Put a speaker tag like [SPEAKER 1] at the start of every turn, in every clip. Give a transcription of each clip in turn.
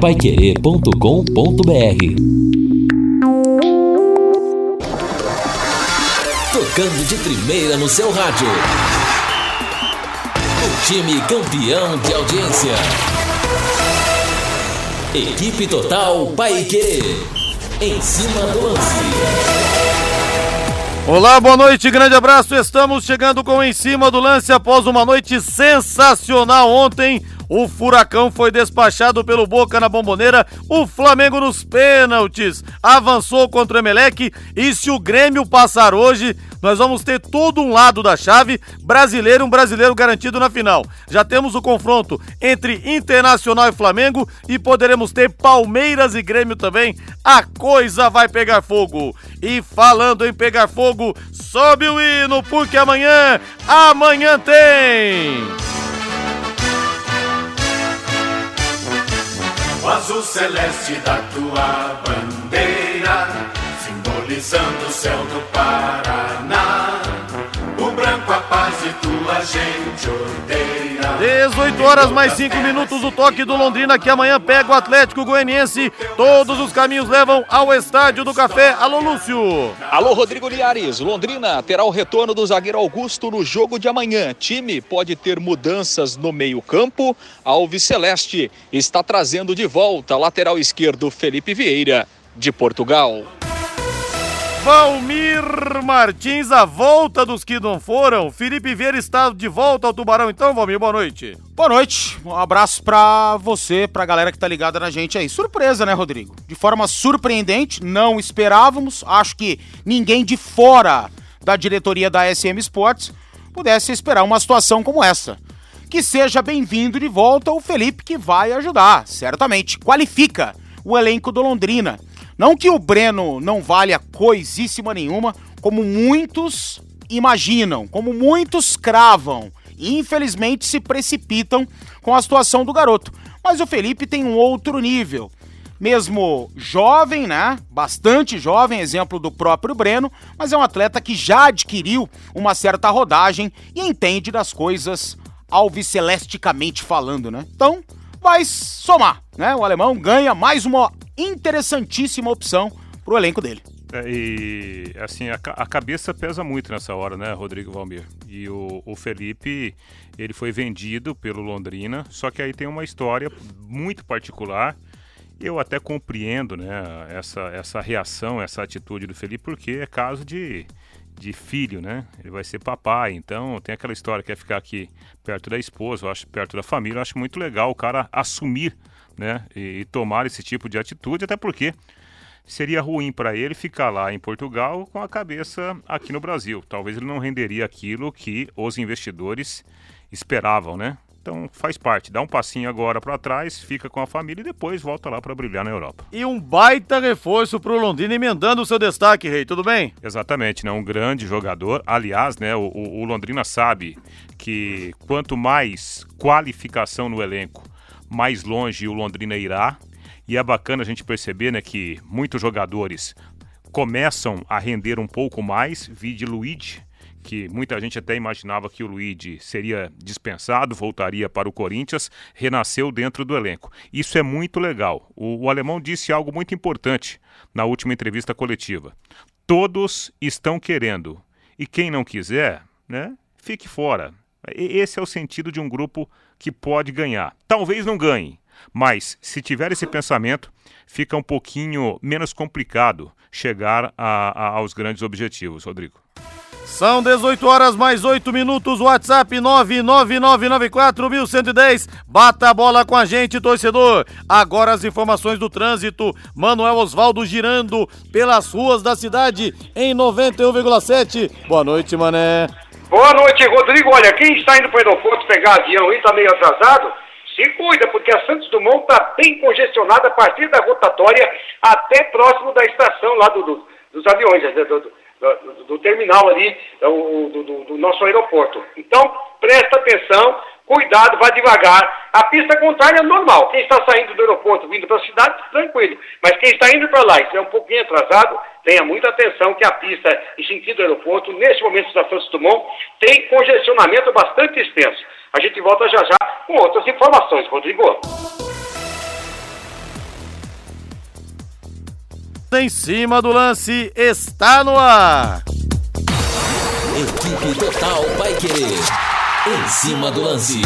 [SPEAKER 1] paiquerê.com.br Tocando de primeira no seu rádio. O time campeão de audiência. Equipe Total Paiquerê. Em cima do lance.
[SPEAKER 2] Olá, boa noite, grande abraço. Estamos chegando com Em Cima do Lance após uma noite sensacional ontem o Furacão foi despachado pelo Boca na bomboneira. O Flamengo nos pênaltis avançou contra o Emelec. E se o Grêmio passar hoje, nós vamos ter todo um lado da chave brasileiro, um brasileiro garantido na final. Já temos o confronto entre Internacional e Flamengo e poderemos ter Palmeiras e Grêmio também. A coisa vai pegar fogo. E falando em pegar fogo, sobe o hino, porque amanhã, amanhã tem!
[SPEAKER 3] O azul celeste da tua bandeira, simbolizando o céu do Paraná. O branco a paz e tua gente odeia.
[SPEAKER 2] 18 horas mais 5 minutos o toque do Londrina que amanhã pega o Atlético Goianiense. Todos os caminhos levam ao Estádio do Café. Alô, Lúcio.
[SPEAKER 4] Alô, Rodrigo Liares. Londrina terá o retorno do zagueiro Augusto no jogo de amanhã. Time pode ter mudanças no meio-campo. Alves Celeste está trazendo de volta lateral esquerdo Felipe Vieira, de Portugal.
[SPEAKER 2] Valmir Martins, a volta dos que não foram. Felipe Vieira está de volta ao Tubarão, então, Valmir, boa noite.
[SPEAKER 5] Boa noite, um abraço pra você, pra galera que tá ligada na gente aí. Surpresa, né, Rodrigo? De forma surpreendente, não esperávamos. Acho que ninguém de fora da diretoria da SM Sports pudesse esperar uma situação como essa. Que seja bem-vindo de volta o Felipe, que vai ajudar, certamente. Qualifica o elenco do Londrina. Não que o Breno não valha coisíssima nenhuma, como muitos imaginam, como muitos cravam. E infelizmente se precipitam com a situação do garoto. Mas o Felipe tem um outro nível. Mesmo jovem, né? Bastante jovem, exemplo do próprio Breno, mas é um atleta que já adquiriu uma certa rodagem e entende das coisas alvicelesticamente falando, né? Então, vai somar, né? O alemão ganha mais uma interessantíssima opção para o elenco dele.
[SPEAKER 6] É, e assim, a, a, cabeça pesa muito nessa hora, né, Rodrigo Valmir? E o, o, Felipe, ele foi vendido pelo Londrina, só que aí tem uma história muito particular. Eu até compreendo, né, essa, essa reação, essa atitude do Felipe, porque é caso de, de filho, né? Ele vai ser papai, então tem aquela história que é ficar aqui perto da esposa, acho, perto da família. Eu acho muito legal o cara assumir, né? E, e tomar esse tipo de atitude, até porque seria ruim para ele ficar lá em Portugal com a cabeça aqui no Brasil. Talvez ele não renderia aquilo que os investidores esperavam, né? Então faz parte, dá um passinho agora para trás, fica com a família e depois volta lá para brilhar na Europa.
[SPEAKER 2] E um baita reforço para o Londrina emendando o seu destaque, Rei, tudo bem?
[SPEAKER 6] Exatamente, né? Um grande jogador. Aliás, né, o, o Londrina sabe que quanto mais qualificação no elenco, mais longe o Londrina irá. E é bacana a gente perceber né, que muitos jogadores começam a render um pouco mais. Vide Luigi, que muita gente até imaginava que o Luigi seria dispensado, voltaria para o Corinthians, renasceu dentro do elenco. Isso é muito legal. O, o alemão disse algo muito importante na última entrevista coletiva. Todos estão querendo. E quem não quiser, né, fique fora. Esse é o sentido de um grupo que pode ganhar. Talvez não ganhe, mas se tiver esse pensamento, fica um pouquinho menos complicado chegar a, a, aos grandes objetivos, Rodrigo.
[SPEAKER 2] São 18 horas mais 8 minutos, WhatsApp 99994110. Bata a bola com a gente, torcedor. Agora as informações do trânsito. Manuel Osvaldo girando pelas ruas da cidade em 91,7. Boa noite, mané.
[SPEAKER 7] Boa noite, Rodrigo. Olha, quem está indo para o aeroporto pegar avião e está meio atrasado, se cuida, porque a Santos Dumont está bem congestionada a partir da rotatória até próximo da estação lá do, do dos aviões, do, do, do, do terminal ali, do, do, nosso aeroporto. Então, presta atenção, cuidado, vá devagar. A pista contrária é normal. Quem está saindo do aeroporto, vindo para a cidade, tranquilo. Mas quem está indo para lá e estiver um pouquinho atrasado, tenha muita atenção que a pista em sentido aeroporto, neste momento da Santos Dumont, tem congestionamento bastante extenso. A gente volta já já com outras informações, Rodrigo.
[SPEAKER 2] Em cima do lance, está no ar.
[SPEAKER 1] Equipe Total vai querer. Em cima do lance.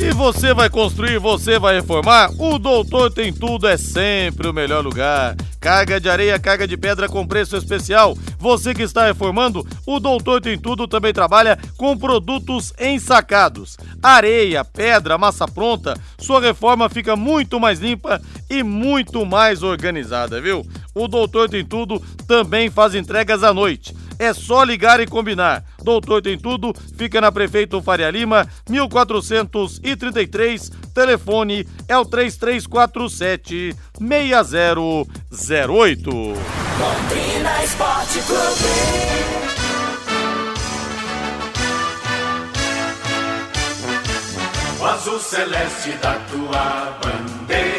[SPEAKER 2] E você vai construir, você vai reformar? O Doutor Tem Tudo é sempre o melhor lugar. Carga de areia, carga de pedra com preço especial. Você que está reformando, o Doutor Tem Tudo também trabalha com produtos ensacados. Areia, pedra, massa pronta, sua reforma fica muito mais limpa e muito mais organizada, viu? O Doutor Tem Tudo também faz entregas à noite. É só ligar e combinar. Doutor Tem Tudo fica na Prefeito Faria Lima, 1433. Telefone é o 3347 6008.
[SPEAKER 3] Londrina Esporte Clube. O azul celeste da tua bandeira,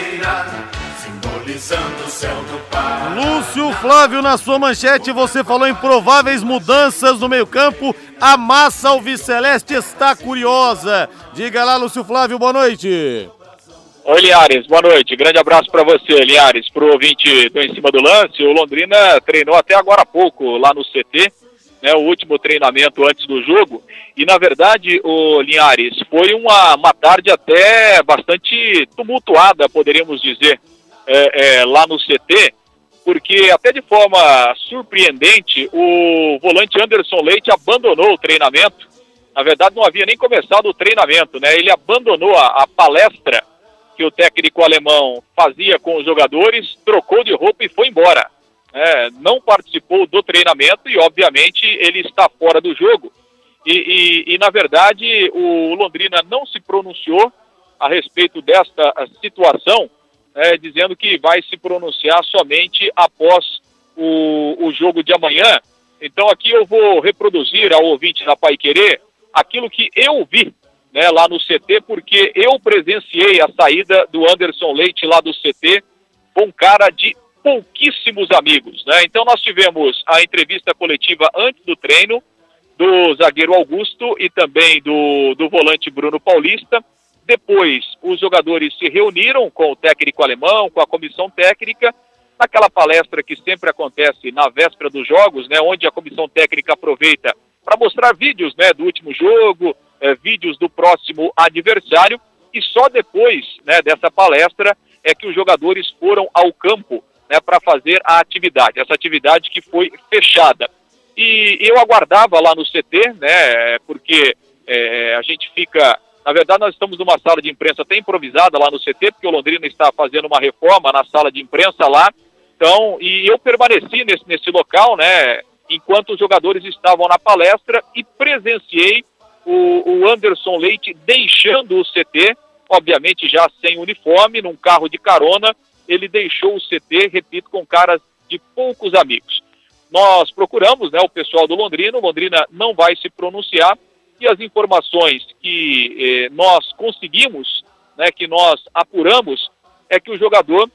[SPEAKER 3] simbolizando o céu do Pará.
[SPEAKER 2] Lúcio Flávio, na sua manchete, você falou em prováveis mudanças no meio-campo. A massa alviceleste está curiosa. Diga lá, Lúcio Flávio, boa noite.
[SPEAKER 4] Oi, Linhares, boa noite. Grande abraço para você, Linhares, pro ouvinte do Em Cima do Lance. O Londrina treinou até agora há pouco lá no CT, né, o último treinamento antes do jogo. E, na verdade, o Linhares, foi uma, uma tarde até bastante tumultuada, poderíamos dizer, é, é, lá no CT, porque até de forma surpreendente, o volante Anderson Leite abandonou o treinamento. Na verdade, não havia nem começado o treinamento, né? Ele abandonou a, a palestra que o técnico alemão fazia com os jogadores, trocou de roupa e foi embora. É, não participou do treinamento e, obviamente, ele está fora do jogo. E, e, e, na verdade, o Londrina não se pronunciou a respeito desta situação, é, dizendo que vai se pronunciar somente após o, o jogo de amanhã. Então, aqui eu vou reproduzir ao ouvinte da Pai Querer aquilo que eu vi né, lá no CT, porque eu presenciei a saída do Anderson Leite lá do CT com cara de pouquíssimos amigos. Né? Então nós tivemos a entrevista coletiva antes do treino do zagueiro Augusto e também do, do volante Bruno Paulista. Depois os jogadores se reuniram com o técnico alemão, com a comissão técnica, naquela palestra que sempre acontece na véspera dos jogos, né, onde a comissão técnica aproveita para mostrar vídeos né, do último jogo, eh, vídeos do próximo adversário, e só depois né, dessa palestra é que os jogadores foram ao campo né, para fazer a atividade, essa atividade que foi fechada. E eu aguardava lá no CT, né, porque eh, a gente fica. Na verdade, nós estamos numa sala de imprensa até improvisada lá no CT, porque o Londrina está fazendo uma reforma na sala de imprensa lá. Então, e eu permaneci nesse, nesse local, né, enquanto os jogadores estavam na palestra e presenciei o, o Anderson Leite deixando o CT, obviamente já sem uniforme, num carro de carona, ele deixou o CT, repito, com caras de poucos amigos. Nós procuramos né, o pessoal do Londrina, o Londrina não vai se pronunciar, e as informações que eh, nós conseguimos, né, que nós apuramos, é que o jogador,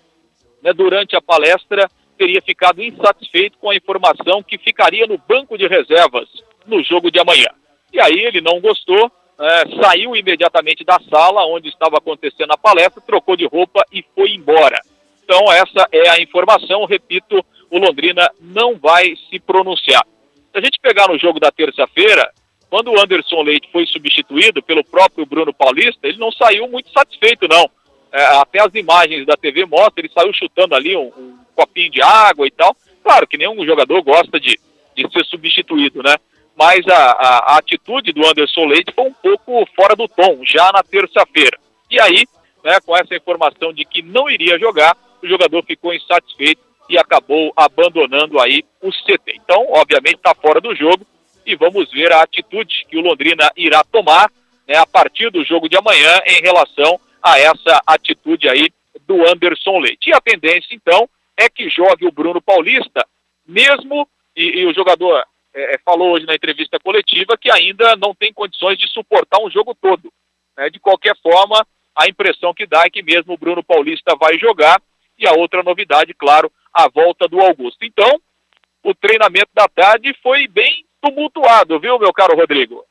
[SPEAKER 4] né, durante a palestra, teria ficado insatisfeito com a informação que ficaria no banco de reservas no jogo de amanhã. E aí ele não gostou, é, saiu imediatamente da sala onde estava acontecendo a palestra, trocou de roupa e foi embora. Então essa é a informação, repito, o Londrina não vai se pronunciar. Se a gente pegar no jogo da terça-feira, quando o Anderson Leite foi substituído pelo próprio Bruno Paulista, ele não saiu muito satisfeito, não. É, até as imagens da TV mostram, ele saiu chutando ali um, um copinho de água e tal. Claro que nenhum jogador gosta de, de ser substituído, né? mas a, a, a, atitude do Anderson Leite foi um pouco fora do tom, já na terça-feira. E aí, né, com essa informação de que não iria jogar, o jogador ficou insatisfeito e acabou abandonando aí o CT. Então, obviamente, está fora do jogo e vamos ver a atitude que o Londrina irá tomar né, a partir do jogo de amanhã em relação a essa atitude aí do Anderson Leite. E a tendência, então, é que jogue o Bruno Paulista, mesmo e, e o jogador é, é, falou hoje na entrevista coletiva que ainda não tem condições de suportar um jogo todo. Né? De qualquer forma, a impressão que dá é que mesmo o Bruno Paulista vai jogar. E a outra novidade, claro, a volta do Augusto. Então, o treinamento da tarde foi bem tumultuado, viu, meu caro Rodrigo?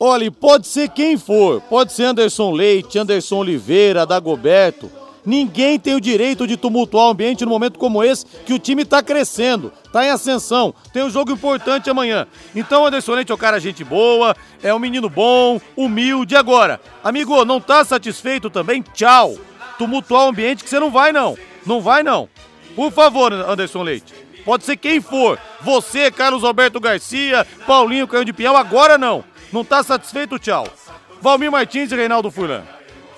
[SPEAKER 2] Olha, pode ser quem for, pode ser Anderson Leite, Anderson Oliveira, Dagoberto. Ninguém tem o direito de tumultuar o ambiente no momento como esse, que o time tá crescendo, tá em ascensão, tem um jogo importante amanhã. Então, Anderson Leite é um cara gente boa, é um menino bom, humilde. Agora, amigo, não tá satisfeito também? Tchau. Tumultuar o ambiente que você não vai, não. Não vai, não. Por favor, Anderson Leite. Pode ser quem for. Você, Carlos Alberto Garcia, Paulinho Caio de Pinhal, agora não. Não tá satisfeito? Tchau. Valmir Martins e Reinaldo Furlan.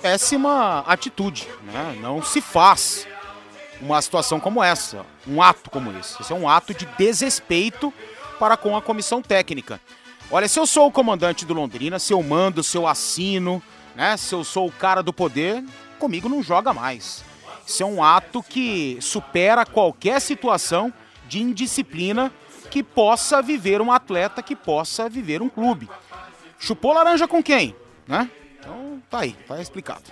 [SPEAKER 5] Péssima atitude, né? Não se faz uma situação como essa, um ato como esse. Esse é um ato de desrespeito para com a comissão técnica. Olha, se eu sou o comandante do Londrina, se eu mando, se eu assino, né? Se eu sou o cara do poder, comigo não joga mais. Isso é um ato que supera qualquer situação de indisciplina que possa viver um atleta, que possa viver um clube. Chupou laranja com quem? Né? Então tá aí, tá explicado.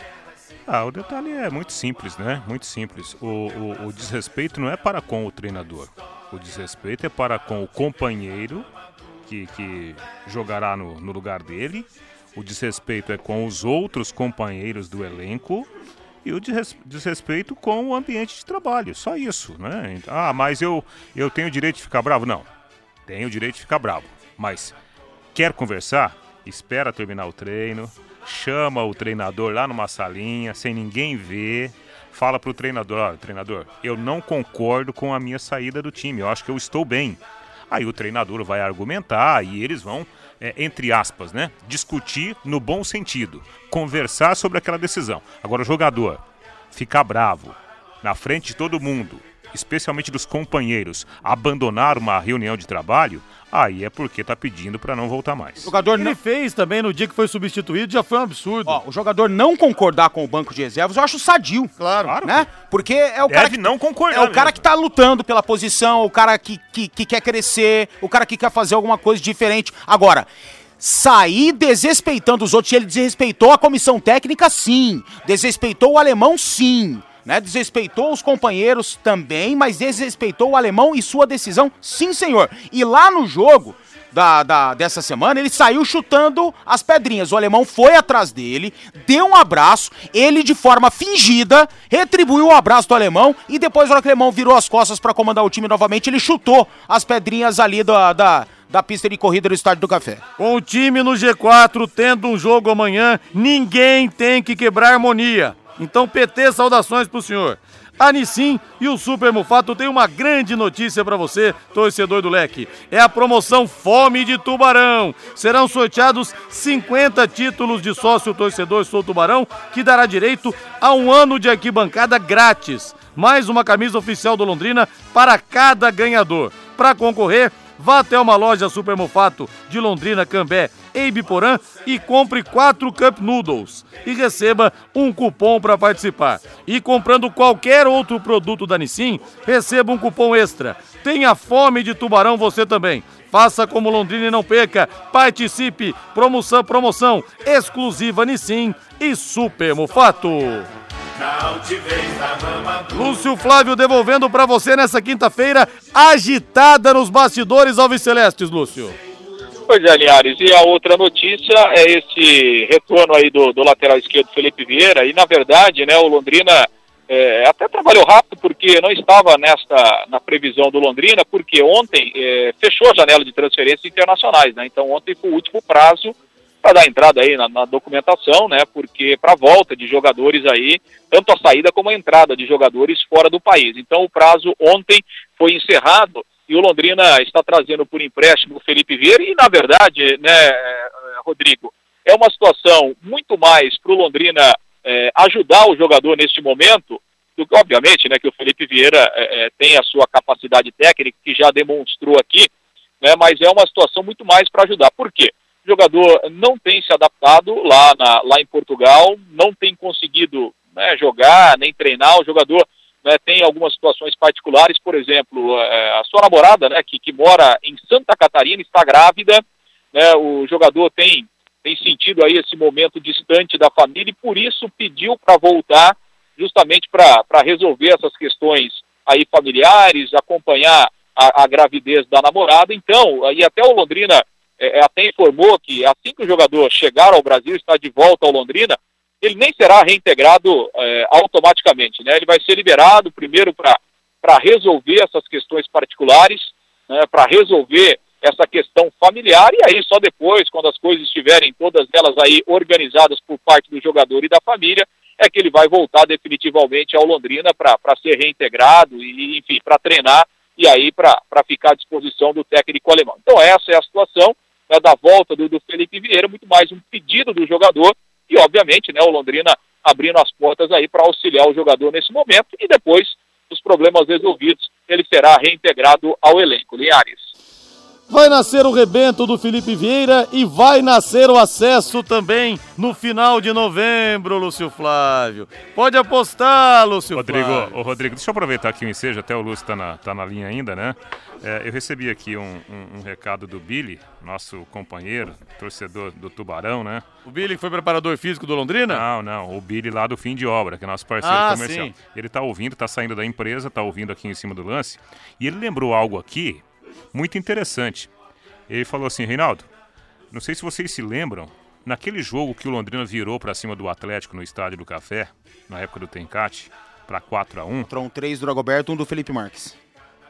[SPEAKER 6] Ah, o detalhe é muito simples, né? Muito simples. O, o, o desrespeito não é para com o treinador. O desrespeito é para com o companheiro que, que jogará no, no lugar dele. O desrespeito é com os outros companheiros do elenco e o desrespeito com o ambiente de trabalho. Só isso, né? Ah, mas eu, eu tenho o direito de ficar bravo? Não. Tenho o direito de ficar bravo. Mas quer conversar? Espera terminar o treino, chama o treinador lá numa salinha, sem ninguém ver. Fala pro treinador, olha, treinador, eu não concordo com a minha saída do time, eu acho que eu estou bem. Aí o treinador vai argumentar e eles vão é, entre aspas, né? Discutir no bom sentido, conversar sobre aquela decisão. Agora, o jogador ficar bravo na frente de todo mundo, especialmente dos companheiros, abandonar uma reunião de trabalho, aí é porque tá pedindo para não voltar mais.
[SPEAKER 2] O jogador Ele não... fez também no dia que foi substituído, já foi um absurdo.
[SPEAKER 5] Ó, o jogador não concordar com o banco de reservas, eu acho sadio.
[SPEAKER 2] Claro.
[SPEAKER 5] Né? Porque é o
[SPEAKER 6] Deve
[SPEAKER 5] cara que,
[SPEAKER 6] não concordar.
[SPEAKER 5] É o cara mesmo. que tá lutando pela posição, o cara que, que, que quer crescer, o cara que quer fazer alguma coisa diferente. Agora, sair desrespeitando os outros, ele desrespeitou a comissão técnica, sim. Desrespeitou o alemão, sim né? Desrespeitou os companheiros também, mas desrespeitou o alemão e sua decisão, sim, senhor. E lá no jogo, da, da, dessa semana, ele saiu chutando as pedrinhas. O alemão foi atrás dele, deu um abraço, ele de forma fingida retribuiu o abraço do alemão e depois, na hora que o alemão virou as costas para comandar o time novamente, ele chutou as pedrinhas ali da, da, da pista de corrida do Estádio do Café.
[SPEAKER 2] Com o time no G4 tendo um jogo amanhã, ninguém tem que quebrar harmonia. Então, PT, saudações pro senhor. A Nissin e o Super Mufato tem uma grande notícia para você, torcedor do Leque. É a promoção Fome de Tubarão. Serão sorteados 50 títulos de sócio torcedor Sou Tubarão, que dará direito a um ano de arquibancada grátis. Mais uma camisa oficial do Londrina para cada ganhador. Para concorrer, Vá até uma loja Super Mufato de Londrina, Cambé e Biporã e compre quatro Cup Noodles e receba um cupom para participar. E comprando qualquer outro produto da Nissin, receba um cupom extra. Tenha fome de tubarão você também. Faça como Londrina e não perca. Participe. Promoção, promoção exclusiva Nissin e Super Mufato. Lúcio Flávio devolvendo para você nessa quinta-feira, agitada nos bastidores Alves Celestes, Lúcio.
[SPEAKER 4] Pois é, Linhares, e a outra notícia é esse retorno aí do, do lateral esquerdo Felipe Vieira, e na verdade, né, o Londrina é, até trabalhou rápido porque não estava nesta na previsão do Londrina, porque ontem é, fechou a janela de transferências internacionais, né? Então ontem foi o último prazo para dar entrada aí na, na documentação, né? Porque para volta de jogadores aí, tanto a saída como a entrada de jogadores fora do país. Então o prazo ontem foi encerrado e o Londrina está trazendo por empréstimo o Felipe Vieira e na verdade, né, Rodrigo, é uma situação muito mais para o Londrina é, ajudar o jogador neste momento do que obviamente, né, que o Felipe Vieira é tem a sua capacidade técnica que já demonstrou aqui, né, mas é uma situação muito mais para ajudar. Por quê? O jogador não tem se adaptado lá, na, lá em Portugal, não tem conseguido né, jogar, nem treinar. O jogador né, tem algumas situações particulares, por exemplo, é, a sua namorada, né, que, que mora em Santa Catarina, está grávida. Né, o jogador tem, tem sentido aí esse momento distante da família e por isso pediu para voltar justamente para resolver essas questões aí familiares, acompanhar a, a, gravidez da namorada. Então, aí até o Londrina é, é, até informou que assim que o jogador chegar ao Brasil, está de volta ao Londrina, ele nem será reintegrado é, automaticamente, né? Ele vai ser liberado primeiro para resolver essas questões particulares, né, para resolver essa questão familiar e aí só depois, quando as coisas estiverem todas elas aí organizadas por parte do jogador e da família, é que ele vai voltar definitivamente ao Londrina para ser reintegrado e, enfim, para treinar e aí para ficar à disposição do técnico alemão. Então essa é a situação né, da volta do, do Felipe Vieira, muito mais um pedido do jogador e, obviamente, né, o Londrina abrindo as portas aí para auxiliar o jogador nesse momento e depois dos problemas resolvidos, ele será reintegrado ao elenco. Linhares.
[SPEAKER 2] Vai nascer o rebento do Felipe Vieira e vai nascer o acesso também no final de novembro, Lúcio Flávio. Pode apostar, Lúcio
[SPEAKER 6] Rodrigo,
[SPEAKER 2] Flávio.
[SPEAKER 6] Ô, Rodrigo, deixa eu aproveitar aqui o ensejo, até o Lúcio tá na, tá na linha ainda, né? É, eu recebi aqui um, um, um, recado do Billy, nosso companheiro, torcedor do Tubarão, né?
[SPEAKER 2] O Billy que foi preparador físico do Londrina?
[SPEAKER 6] Não, não, o Billy lá do Fim de Obra, que é nosso parceiro
[SPEAKER 2] Ah,
[SPEAKER 6] comercial.
[SPEAKER 2] sim.
[SPEAKER 6] Ele tá ouvindo, tá saindo da empresa, tá ouvindo aqui em cima do lance, e ele lembrou algo aqui muito interessante. Ele falou assim, Reinaldo, não sei se vocês se lembram, naquele jogo que o Londrina virou pra cima do Atlético no Estádio do Café, na época do Tencate, pra 4 a 1
[SPEAKER 5] Tron 3 do Dagoberto, um do Felipe Marques.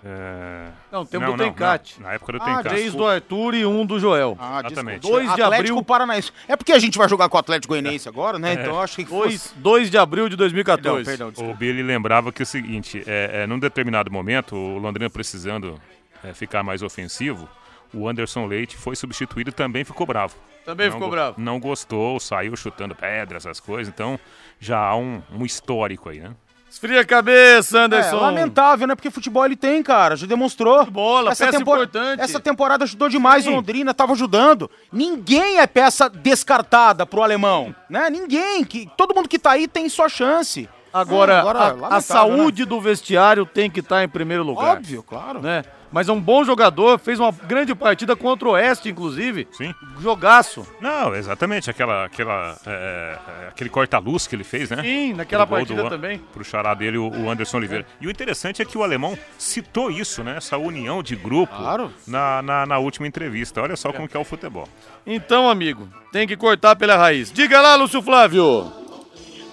[SPEAKER 6] É...
[SPEAKER 2] Não, temos do Tencate.
[SPEAKER 6] Na época do
[SPEAKER 2] Ah,
[SPEAKER 6] Tencate.
[SPEAKER 2] três do Arthur e um do Joel.
[SPEAKER 5] Ah,
[SPEAKER 6] Exatamente.
[SPEAKER 2] 2 de
[SPEAKER 5] Atlético
[SPEAKER 2] abril.
[SPEAKER 5] Paranaense. É porque a gente vai jogar com o Atlético Goianiense agora, né? Então eu acho que
[SPEAKER 2] Dois,
[SPEAKER 5] fosse...
[SPEAKER 2] 2 de abril de 2014.
[SPEAKER 5] Perdão, perdão,
[SPEAKER 6] O. Billy lembrava que é o seguinte, é, é, num determinado momento, o Londrina precisando é, ficar mais ofensivo, o Anderson Leite foi substituído e também ficou bravo.
[SPEAKER 2] Também
[SPEAKER 6] Não
[SPEAKER 2] ficou bravo.
[SPEAKER 6] Não gostou, saiu chutando pedra, essas coisas, então já há um, um histórico aí, né?
[SPEAKER 2] Esfria a cabeça,
[SPEAKER 5] É,
[SPEAKER 2] Anderson.
[SPEAKER 5] lamentável, né? Porque futebol ele tem, cara. Já demonstrou.
[SPEAKER 2] Bola, peça importante.
[SPEAKER 5] Essa temporada ajudou demais
[SPEAKER 2] Sim.
[SPEAKER 5] o Londrina, tava ajudando. Ninguém é peça descartada pro alemão, né? Ninguém. Que, todo mundo que tá aí tem sua chance.
[SPEAKER 2] Agora,
[SPEAKER 5] É, agora,
[SPEAKER 2] a- a,
[SPEAKER 5] lamentável,
[SPEAKER 2] saúde do vestiário tem que estar em primeiro lugar.
[SPEAKER 5] Óbvio, claro.
[SPEAKER 2] Né? Mas é um bom jogador, fez uma grande partida contra o Oeste, inclusive.
[SPEAKER 6] Sim.
[SPEAKER 2] Jogaço.
[SPEAKER 6] Não, exatamente, aquela, aquela, é, é, aquele corta-luz que ele fez, né?
[SPEAKER 2] Sim, naquela partida
[SPEAKER 6] do-
[SPEAKER 2] também.
[SPEAKER 6] Pro xará dele, o, o Anderson Oliveira. E o interessante é que o alemão citou isso, né? Essa união de grupo
[SPEAKER 5] Claro.
[SPEAKER 6] na, na, na última entrevista. Olha só como que é o futebol.
[SPEAKER 2] Então, amigo, tem que cortar pela raiz. Diga lá, Lúcio Flávio.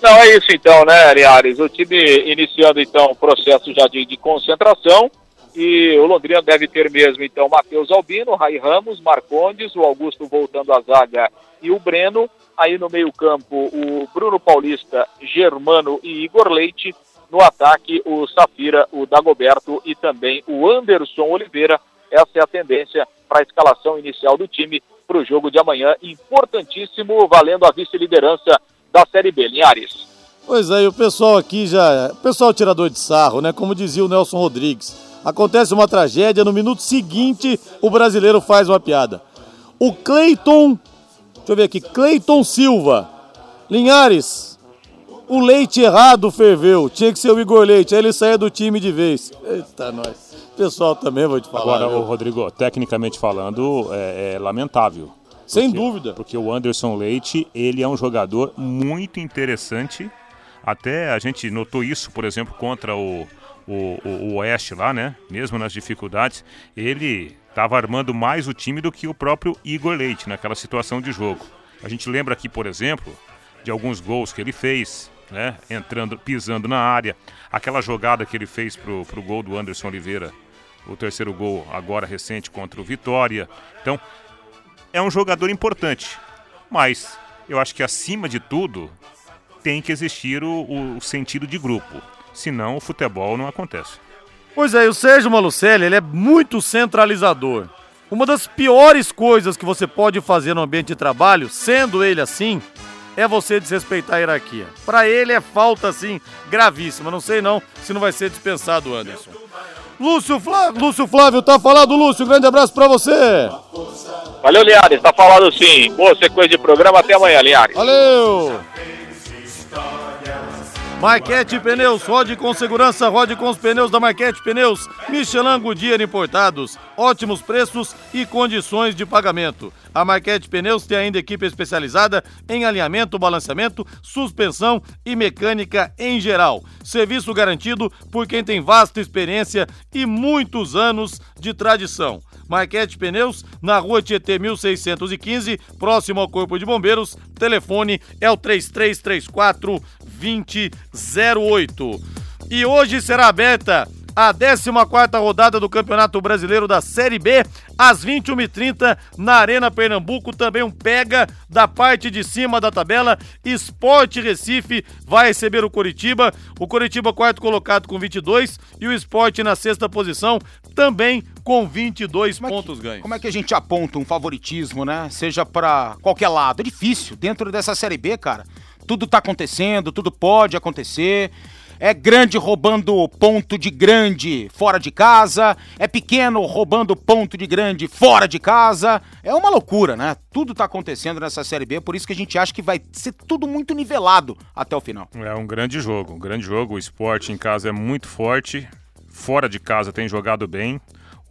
[SPEAKER 4] Não, é isso então, né, Linhares? O time iniciando então o processo já de, de concentração e o Londrina deve ter mesmo então Matheus Albino, Rai Ramos, Marcondes, o Augusto voltando à zaga e o Breno. Aí no meio-campo o Bruno Paulista, Germano e Igor Leite. No ataque o Safira, o Dagoberto e também o Anderson Oliveira. Essa é a tendência para a escalação inicial do time para o jogo de amanhã. Importantíssimo, valendo a vice-liderança da Série B, Linhares.
[SPEAKER 2] Pois é, e o pessoal aqui já. O pessoal tirador de sarro, né? Como dizia o Nelson Rodrigues. Acontece uma tragédia, no minuto seguinte o brasileiro faz uma piada. O Cleiton. Deixa eu ver aqui. Cleiton Silva. Linhares. O leite errado ferveu. Tinha que ser o Igor Leite. Aí ele saia do time de vez. Eita, nós. Pessoal também, vou te falar.
[SPEAKER 6] Agora,
[SPEAKER 2] viu?
[SPEAKER 6] o Rodrigo, tecnicamente falando, é, é lamentável.
[SPEAKER 2] Sem
[SPEAKER 6] Porque-
[SPEAKER 2] dúvida.
[SPEAKER 6] Porque o Anderson Leite, ele é um jogador muito interessante. Até a gente notou isso, por exemplo, contra o, o, o- o Oeste lá, né? Mesmo nas dificuldades, ele estava armando mais o time do que o próprio Igor Leite naquela situação de jogo. A gente lembra aqui, por exemplo, de alguns gols que ele fez, né? Entrando, pisando na área. Aquela jogada que ele fez pro, pro gol do Anderson Oliveira, o terceiro gol agora recente contra o Vitória. Então, é um jogador importante. Mas eu acho que acima de tudo tem que existir o, o sentido de grupo. Senão o futebol não acontece.
[SPEAKER 2] Pois é, e o Sérgio Malucelli, ele é muito centralizador. Uma das piores coisas que você pode fazer no ambiente de trabalho, sendo ele assim, é você desrespeitar a hierarquia. Pra ele é falta, assim, gravíssima. Não sei não se não vai ser dispensado, Anderson. Lúcio Flávio, Lúcio Flávio, tá falado, Lúcio. Grande abraço pra você.
[SPEAKER 4] Valeu, Linhares. Tá falado sim. Boa sequência de programa. Até amanhã, Linhares.
[SPEAKER 2] Valeu! Marquete Pneus, rode com segurança, rode com os pneus da Marquete Pneus. Michelin Goodyear Importados, ótimos preços e condições de pagamento. A Marquete Pneus tem ainda equipe especializada em alinhamento, balanceamento, suspensão e mecânica em geral. Serviço garantido por quem tem vasta experiência e muitos anos de tradição. Marquete Pneus, na rua Tietê 1615, próximo ao Corpo de Bombeiros. Telefone é o 3334 2008. E hoje será aberta a 14 rodada do Campeonato Brasileiro da Série B, às 21h30, na Arena Pernambuco. Também um pega da parte de cima da tabela. Esporte Recife vai receber o Coritiba. O Coritiba, quarto colocado, com 22. E o Esporte na sexta posição, também com 22
[SPEAKER 5] como
[SPEAKER 2] pontos
[SPEAKER 5] é que,
[SPEAKER 2] ganhos.
[SPEAKER 5] Como é que a gente aponta um favoritismo, né? Seja para qualquer lado. É difícil. Dentro dessa Série B, cara, tudo tá acontecendo, tudo pode acontecer. É grande roubando ponto de grande fora de casa, é pequeno roubando ponto de grande fora de casa. É uma loucura, né? Tudo tá acontecendo nessa Série B, por isso que a gente acha que vai ser tudo muito nivelado até o final.
[SPEAKER 6] É um grande jogo, um grande jogo. O esporte em casa é muito forte, fora de casa tem jogado bem.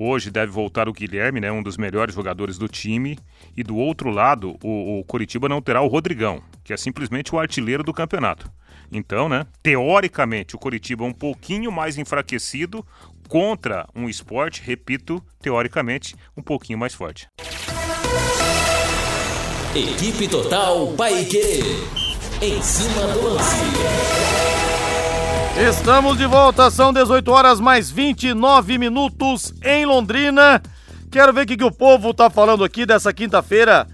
[SPEAKER 6] Hoje deve voltar o Guilherme, né, um dos melhores jogadores do time. E do outro lado, o, o Coritiba não terá o Rodrigão, que é simplesmente o artilheiro do campeonato. Então, né, teoricamente, o Coritiba é um pouquinho mais enfraquecido contra um esporte, repito, teoricamente, um pouquinho mais forte.
[SPEAKER 1] Equipe Total Paique. Em cima do lance.
[SPEAKER 2] Estamos de volta, são 18 horas mais 29 minutos em Londrina. Quero ver o que, que o povo tá falando aqui dessa quinta-feira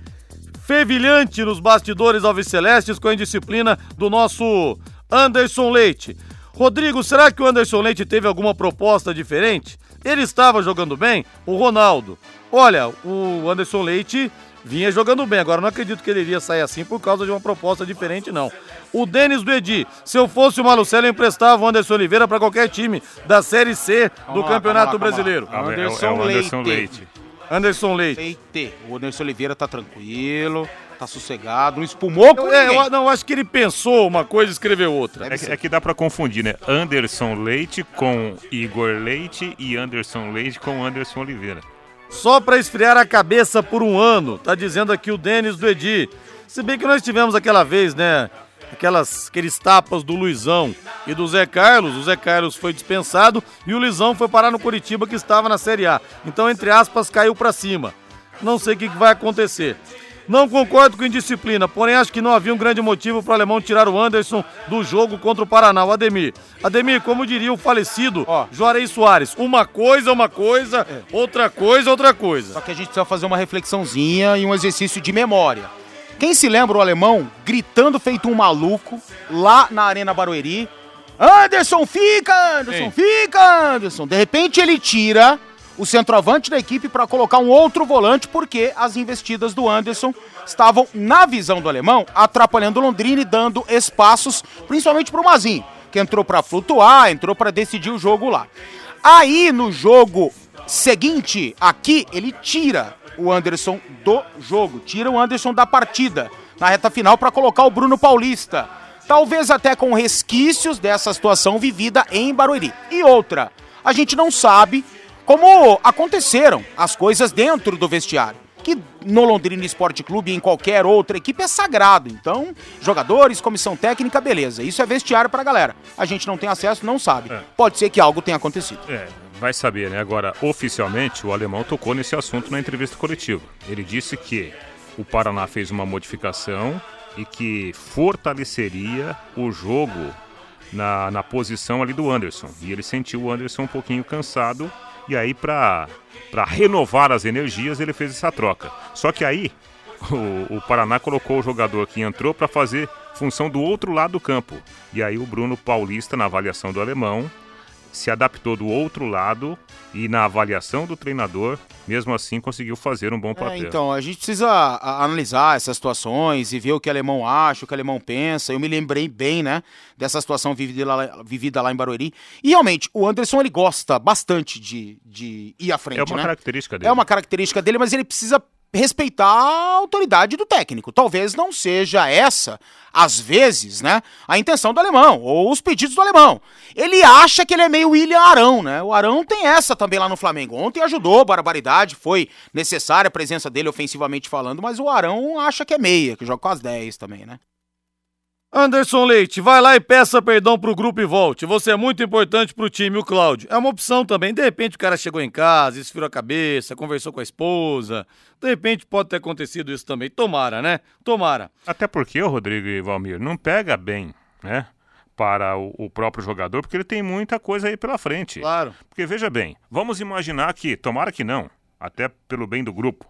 [SPEAKER 2] fervilhante nos bastidores alvicelestes com a indisciplina do nosso Anderson Leite. Rodrigo, será que o Anderson Leite teve alguma proposta diferente? Ele estava jogando bem? O Ronaldo. Olha, o Anderson Leite vinha jogando bem. Agora não acredito que ele iria sair assim por causa de uma proposta diferente, não. O Denis do Edi, se eu fosse o Malucelo, eu emprestava o Anderson Oliveira para qualquer time da Série C do
[SPEAKER 5] lá,
[SPEAKER 2] Campeonato
[SPEAKER 5] calma lá,
[SPEAKER 2] Brasileiro.
[SPEAKER 6] É
[SPEAKER 5] Anderson
[SPEAKER 6] é o Anderson
[SPEAKER 5] Leite.
[SPEAKER 6] Leite.
[SPEAKER 2] Anderson Leite.
[SPEAKER 5] Leite. O Anderson Oliveira tá tranquilo, tá sossegado, não espumou com
[SPEAKER 2] Eu, é,
[SPEAKER 5] ninguém.
[SPEAKER 2] eu, não, acho que ele pensou uma coisa e escreveu outra.
[SPEAKER 6] É, que- é que dá pra confundir, né? Anderson Leite com Igor Leite e Anderson Leite com Anderson Oliveira.
[SPEAKER 2] Só para esfriar a cabeça por um ano, tá dizendo aqui o Denis do Edi. Se bem que nós tivemos aquela vez, né? Aquelas, aqueles tapas do Luizão e do Zé Carlos. O Zé Carlos foi dispensado e o Luizão foi parar no Curitiba que estava na Série A. Então, entre aspas, caiu para cima. Não sei o que vai acontecer. Não concordo com indisciplina, porém acho que não havia um grande motivo para o alemão tirar o Anderson do jogo contra o Paraná, o Ademir. Ademir, como diria o falecido
[SPEAKER 5] Ó.
[SPEAKER 2] Juarez Soares, uma coisa é uma coisa, outra coisa é outra coisa.
[SPEAKER 5] Só que a gente precisa fazer uma reflexãozinha e um exercício de memória. Quem se lembra o alemão gritando feito um maluco lá na Arena Barueri? Anderson, fica! Anderson,
[SPEAKER 2] Sim.
[SPEAKER 5] fica! Anderson. De repente ele tira o centroavante da equipe para colocar um outro volante porque as investidas do Anderson estavam, na visão do alemão, atrapalhando o Londrina e dando espaços, principalmente pro Mazinho, que entrou para flutuar, entrou para decidir o jogo lá. Aí no jogo seguinte, aqui, ele tira o Anderson do jogo, tira o Anderson da partida na reta final para colocar o Bruno Paulista. Talvez até com resquícios dessa situação vivida em Barueri. E outra, a gente não sabe como aconteceram as coisas dentro do vestiário. Que no Londrina Esporte Clube e em qualquer outra equipe é sagrado. Então, jogadores, comissão técnica, beleza. Isso é vestiário pra galera. A gente não tem acesso, não sabe.
[SPEAKER 6] É.
[SPEAKER 5] Pode ser que algo tenha acontecido.
[SPEAKER 6] É, vai saber, né? Agora, oficialmente, o alemão tocou nesse assunto na entrevista coletiva. Ele disse que o Paraná fez uma modificação e que fortaleceria o jogo na, na posição ali do Anderson. E ele sentiu o Anderson um pouquinho cansado. E aí, para renovar as energias, ele fez essa troca. Só que aí, o, o Paraná colocou o jogador que entrou para fazer função do outro lado do campo. E aí, o Bruno Paulista, na avaliação do alemão, se adaptou do outro lado e na avaliação do treinador, mesmo assim conseguiu fazer um bom
[SPEAKER 5] É,
[SPEAKER 6] papel.
[SPEAKER 5] então, a gente precisa analisar essas situações e ver o que o alemão acha, o que o alemão pensa. Eu me lembrei bem, né, dessa situação vivida lá, vivida lá em Barueri. E realmente, o Anderson, ele gosta bastante de, de ir à frente,
[SPEAKER 6] é uma
[SPEAKER 5] né?
[SPEAKER 6] característica dele.
[SPEAKER 5] É uma característica dele, mas ele precisa respeitar a autoridade do técnico. Talvez não seja essa, às vezes, né, a intenção do alemão, ou os pedidos do alemão. Ele acha que ele é meio William Arão, né? O Arão tem essa também lá no Flamengo. Ontem ajudou, barbaridade, foi necessária a presença dele ofensivamente falando, mas o Arão acha que é meia, que joga com as 10 também, né?
[SPEAKER 2] Anderson Leite, vai lá e peça perdão pro grupo e volte. Você é muito importante pro time, o Cláudio. É uma opção também. De repente o cara chegou em casa, esfriou a cabeça, conversou com a esposa. De repente pode ter acontecido isso também. Tomara, né? Tomara.
[SPEAKER 6] Até porque o Rodrigo e Valmir não pega bem, né? Para o, o próprio jogador, porque ele tem muita coisa aí pela frente.
[SPEAKER 2] Claro.
[SPEAKER 6] Porque veja bem, vamos imaginar que, tomara que não, até pelo bem do grupo,